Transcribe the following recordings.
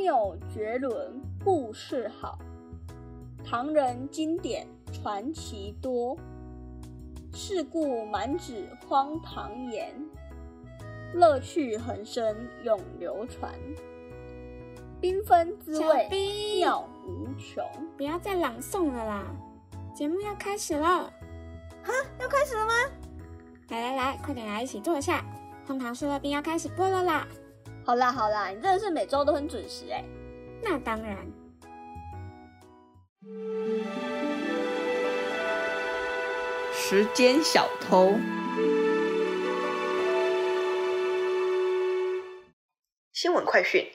谬绝伦，故事好。唐人经典传奇多，世故满纸荒唐言，乐趣横生永流传。缤纷滋味妙无穷。不要再朗诵了啦，节目要开始了。哈，要开始了吗？来来来，快点来一起坐下。荒唐说乐冰要开始播了啦！好啦好啦，你真的是每周都很准时哎。那当然。时间小偷。新闻快讯：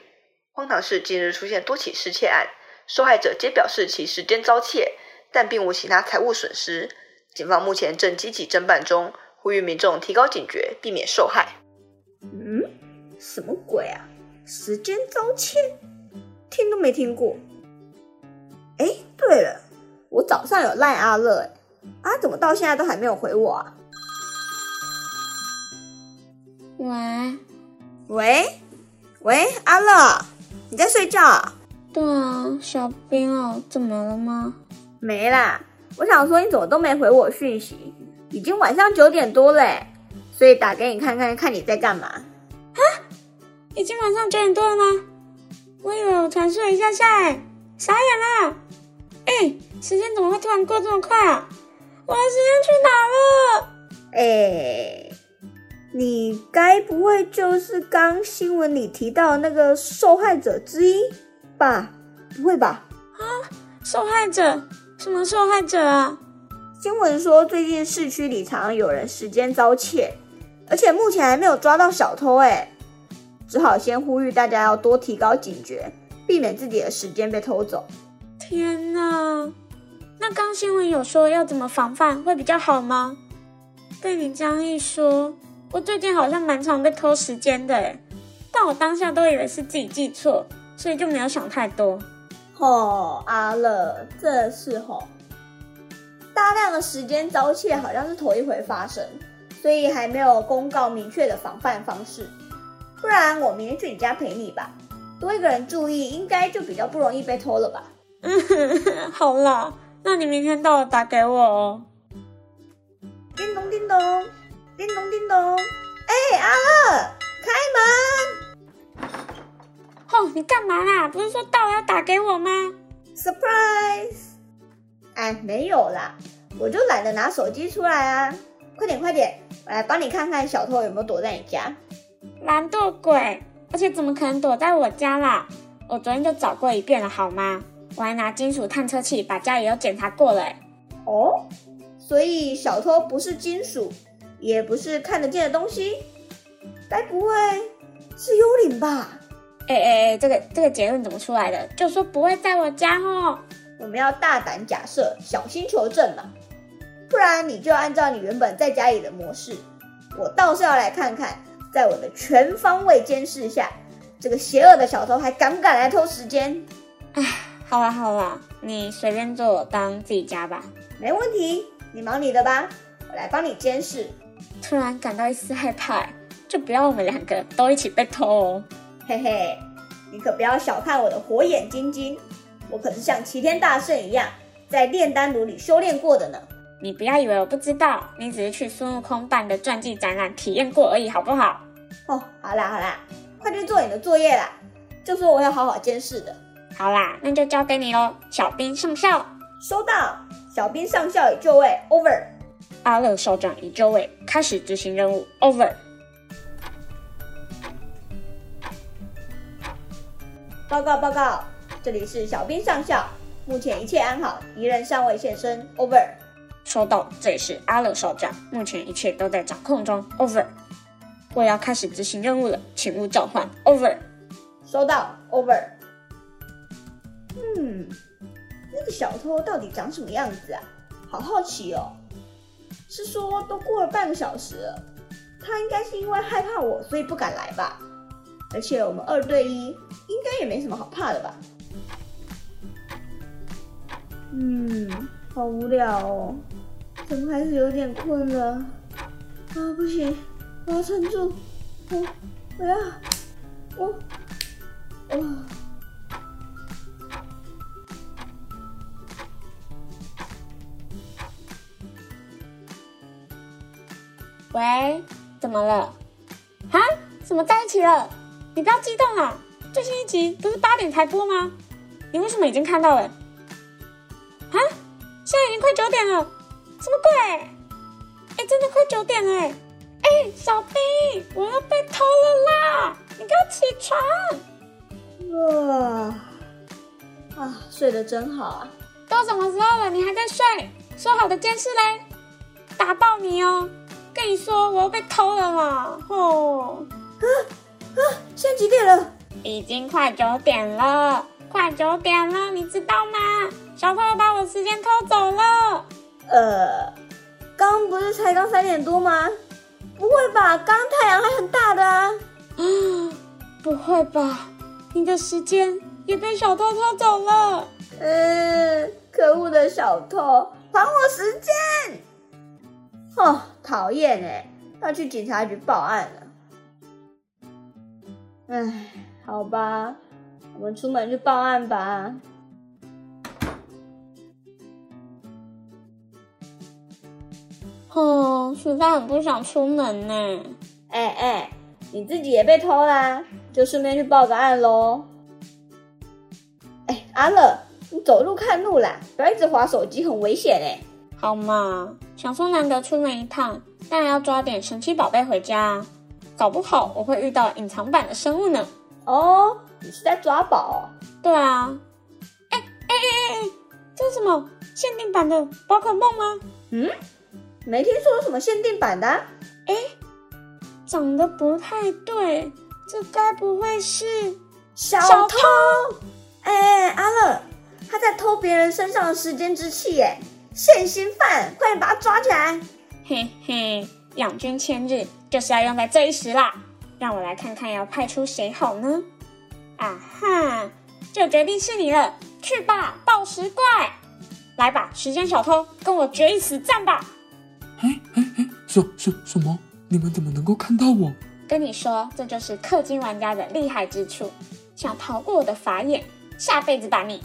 荒唐市近日出现多起失窃案，受害者皆表示其时间遭窃，但并无其他财物损失。警方目前正积极侦办中，呼吁民众提高警觉，避免受害。嗯，什么鬼啊？时间遭窃，听都没听过。哎，对了，我早上有赖阿乐，哎，啊，怎么到现在都还没有回我啊？喂，喂，喂，阿乐，你在睡觉啊？对啊，小兵哦，怎么了吗？没啦，我想说你怎么都没回我讯息，已经晚上九点多嘞。所以打给你看看，看你在干嘛？啊，已经晚上九点多了吗？我以为我才睡一下下，哎，傻眼了。哎，时间怎么会突然过这么快啊？我的时间去哪了？哎，你该不会就是刚新闻里提到那个受害者之一吧？不会吧？啊，受害者？什么受害者啊？新闻说最近市区里常有人时间遭窃。而且目前还没有抓到小偷，哎，只好先呼吁大家要多提高警觉，避免自己的时间被偷走。天哪，那刚新闻有说要怎么防范会比较好吗？被你这样一说，我最近好像蛮常被偷时间的，哎，但我当下都以为是自己记错，所以就没有想太多。哦，阿乐，这是吼，大量的时间遭窃好像是头一回发生。所以还没有公告明确的防范方式，不然我明天去你家陪你吧。多一个人注意，应该就比较不容易被偷了吧？嗯，好啦，那你明天到了打给我哦。叮咚叮咚，叮咚叮咚，哎，阿乐，开门！哦，你干嘛啦？不是说到了要打给我吗？Surprise！哎，没有啦，我就懒得拿手机出来啊。快点快点，我来帮你看看小偷有没有躲在你家。懒惰鬼，而且怎么可能躲在我家啦？我昨天就找过一遍了，好吗？我还拿金属探测器把家里都检查过了。哦，所以小偷不是金属，也不是看得见的东西，该不会是幽灵吧？哎哎哎，这个这个结论怎么出来的？就说不会在我家哦。我们要大胆假设，小心求证嘛。不然你就按照你原本在家里的模式，我倒是要来看看，在我的全方位监视下，这个邪恶的小偷还敢不敢来偷时间？哎，好了好了，你随便做当自己家吧，没问题，你忙你的吧，我来帮你监视。突然感到一丝害怕，就不要我们两个都一起被偷哦。嘿嘿，你可不要小看我的火眼金睛，我可是像齐天大圣一样，在炼丹炉里修炼过的呢。你不要以为我不知道，你只是去孙悟空办的传记展览体验过而已，好不好？哦，好啦好啦，快去做你的作业啦！就说我要好好监视的。好啦，那就交给你喽，小兵上校。收到，小兵上校已就位，over。阿乐少长已就位，开始执行任务，over。报告报告，这里是小兵上校，目前一切安好，敌人尚未现身，over。收到，这里是阿乐少将，目前一切都在掌控中。Over，我要开始执行任务了，请勿召唤。Over，收到。Over。嗯，那个小偷到底长什么样子啊？好好奇哦。是说都过了半个小时了，他应该是因为害怕我，所以不敢来吧？而且我们二对一，应该也没什么好怕的吧？嗯，好无聊哦。怎么还是有点困了？啊，不行，我要撑住，我我要我我。喂，怎么了？啊，怎么在一起了？你不要激动、啊，最新一集不是八点才播吗？你为什么已经看到了？啊，现在已经快九点了。什么鬼？哎，真的快九点了！哎，小兵，我要被偷了啦！你给我起床！哇啊，睡得真好啊！都什么时候了，你还在睡？说好的监视嘞？打爆你哦！跟你说，我要被偷了嘛！哦，啊啊！现在几点了？已经快九点了，快九点了，你知道吗？小偷把我时间偷走了。呃，刚不是才刚三点多吗？不会吧？刚太阳还很大的啊！啊，不会吧？你的时间也被小偷偷走了？嗯，可恶的小偷，还我时间！哦，讨厌哎，要去警察局报案了。唉，好吧，我们出门去报案吧。哦，实在很不想出门呢。哎哎，你自己也被偷啦，就顺便去报个案喽。哎，阿乐，你走路看路啦，不要一直滑手机，很危险哎。好嘛，想说难得出门一趟，当然要抓点神奇宝贝回家，搞不好我会遇到隐藏版的生物呢。哦，你是在抓宝？对啊。哎哎哎哎，这是什么限定版的宝可梦吗？嗯。没听说有什么限定版的，哎，长得不太对，这该不会是小偷？哎，阿乐，他在偷别人身上的时间之气，耶，现行犯，快点把他抓起来！嘿嘿，养军千日就是要用在这一时啦，让我来看看要派出谁好呢？啊哈，就决定是你了，去吧，暴食怪，来吧，时间小偷，跟我决一死战吧！哎哎哎，什什什么？你们怎么能够看到我？跟你说，这就是氪金玩家的厉害之处。想逃过我的法眼，下辈子把你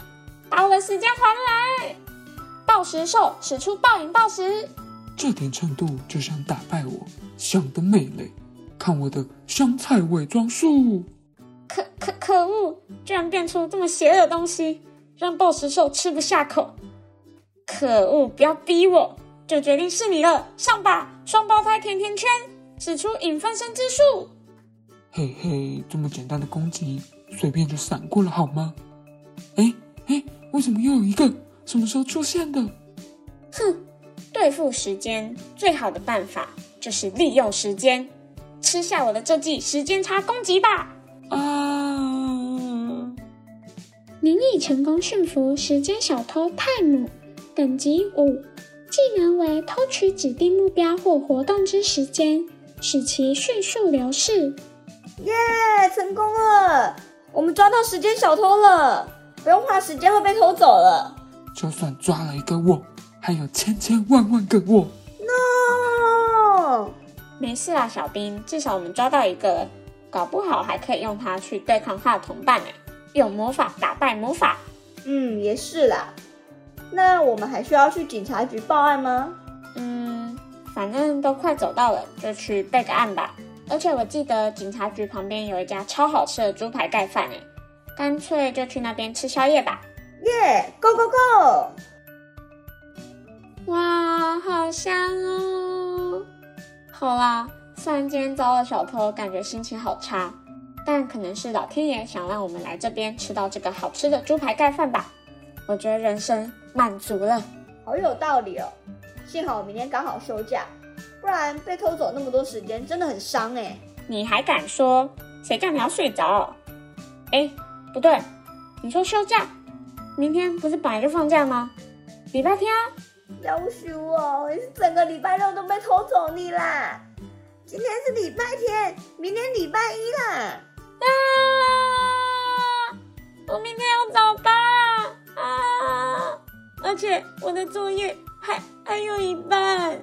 把我的时间还来！暴食兽使出暴饮暴食，这点程度就想打败我，想得美嘞！看我的香菜伪装术！可可可恶，居然变出这么邪恶的东西，让暴食兽吃不下口！可恶，不要逼我！就决定是你了，上吧！双胞胎甜甜圈，使出影分身之术。嘿嘿，这么简单的攻击，随便就闪过了好吗？哎哎，为什么又有一个？什么时候出现的？哼，对付时间最好的办法就是利用时间，吃下我的这记时间差攻击吧！啊！您已成功驯服时间小偷泰姆，等级五。技能为偷取指定目标或活动之时间，使其迅速流逝。耶，成功了！我们抓到时间小偷了，不用怕时间会被偷走了。就算抓了一个我，还有千千万万个我。No，没事啦，小兵，至少我们抓到一个，搞不好还可以用它去对抗他的同伴呢。用魔法打败魔法。嗯，也是啦。那我们还需要去警察局报案吗？嗯，反正都快走到了，就去备个案吧。而且我记得警察局旁边有一家超好吃的猪排盖饭诶，干脆就去那边吃宵夜吧。耶，Go Go Go！哇，好香哦！好啦，虽然今天遭了小偷，感觉心情好差，但可能是老天爷想让我们来这边吃到这个好吃的猪排盖饭吧。我觉得人生。满足了，好有道理哦！幸好我明天刚好休假，不然被偷走那么多时间真的很伤哎。你还敢说？谁叫你要睡着？哎，不对，你说休假，明天不是本来就放假吗？礼拜天啊！要许我，你是整个礼拜六都被偷走你啦！今天是礼拜天，明天礼拜一啦！啊！我明天要早班啊！而且我的作业还还有一半，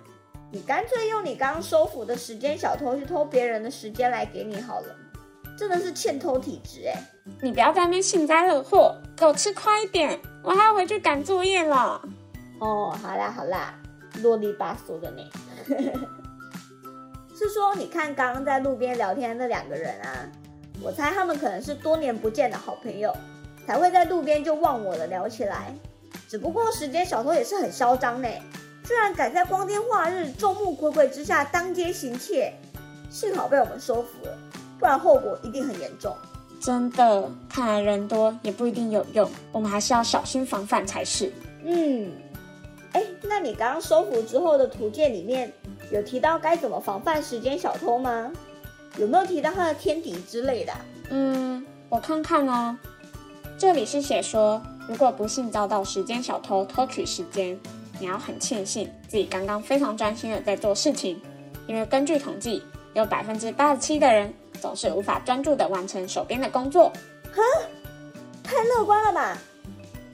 你干脆用你刚收服的时间小偷去偷别人的时间来给你好了，真的是欠偷体质哎！你不要在那边幸灾乐祸，给我吃快一点，我还要回去赶作业了。哦，好啦好啦，啰里吧嗦的呢。是说你看刚刚在路边聊天的那两个人啊，我猜他们可能是多年不见的好朋友，才会在路边就忘我的聊起来。只不过时间小偷也是很嚣张呢，居然敢在光天化日、众目睽睽之下当街行窃，幸好被我们收服了，不然后果一定很严重。真的，看来人多也不一定有用，我们还是要小心防范才是。嗯，哎，那你刚刚收服之后的图鉴里面有提到该怎么防范时间小偷吗？有没有提到他的天敌之类的？嗯，我看看哦，这里是写说，如果不幸遭到时间小偷偷取时间，你要很庆幸自己刚刚非常专心的在做事情，因为根据统计，有百分之八十七的人总是无法专注的完成手边的工作。太乐观了吧？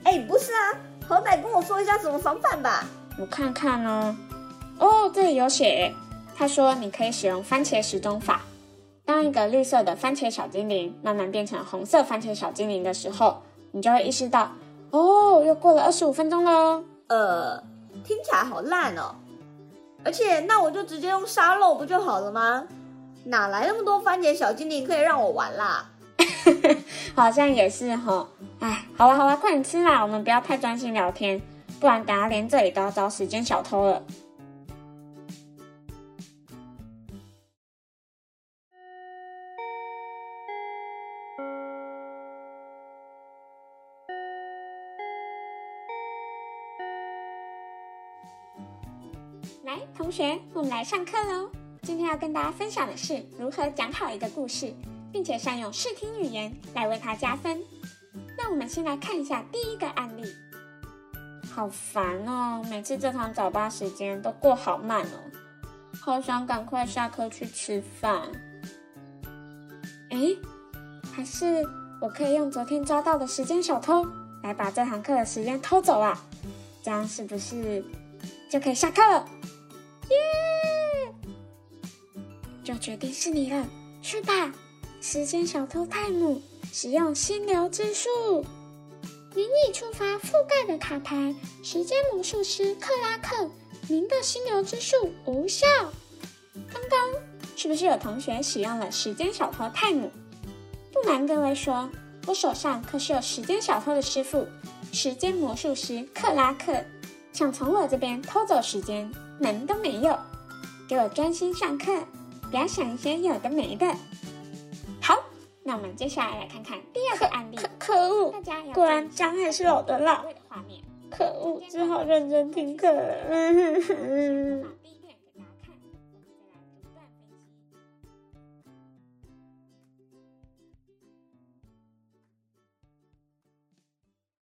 哎，不是啊，好歹跟我说一下怎么防范吧。我看看哦，哦，这里有写，他说你可以使用番茄时钟法。当一个绿色的番茄小精灵慢慢变成红色番茄小精灵的时候，你就会意识到，哦，又过了二十五分钟喽。呃，听起来好烂哦。而且，那我就直接用沙漏不就好了吗？哪来那么多番茄小精灵可以让我玩啦？好像也是哈。哎，好了好了，快点吃啦，我们不要太专心聊天，不然等下连这里都要遭时间小偷了。来，同学，我们来上课喽。今天要跟大家分享的是如何讲好一个故事，并且善用视听语言来为它加分。那我们先来看一下第一个案例。好烦哦，每次这堂早八时间都过好慢哦，好想赶快下课去吃饭。诶，还是我可以用昨天抓到的时间小偷来把这堂课的时间偷走啊？这样是不是就可以下课了？耶！就决定是你了，去吧，时间小偷泰姆，使用心流之术。您已触发覆盖的卡牌，时间魔术师克拉克，您的心流之术无效。刚刚是不是有同学使用了时间小偷泰姆？不瞒各位说，我手上可是有时间小偷的师傅，时间魔术师克拉克，想从我这边偷走时间，门都没有。给我专心上课，不要想一些有的没的。好，那我们接下来来看看第二个案例。可可恶，果然张还是老的啦。可恶，只好认真听课了。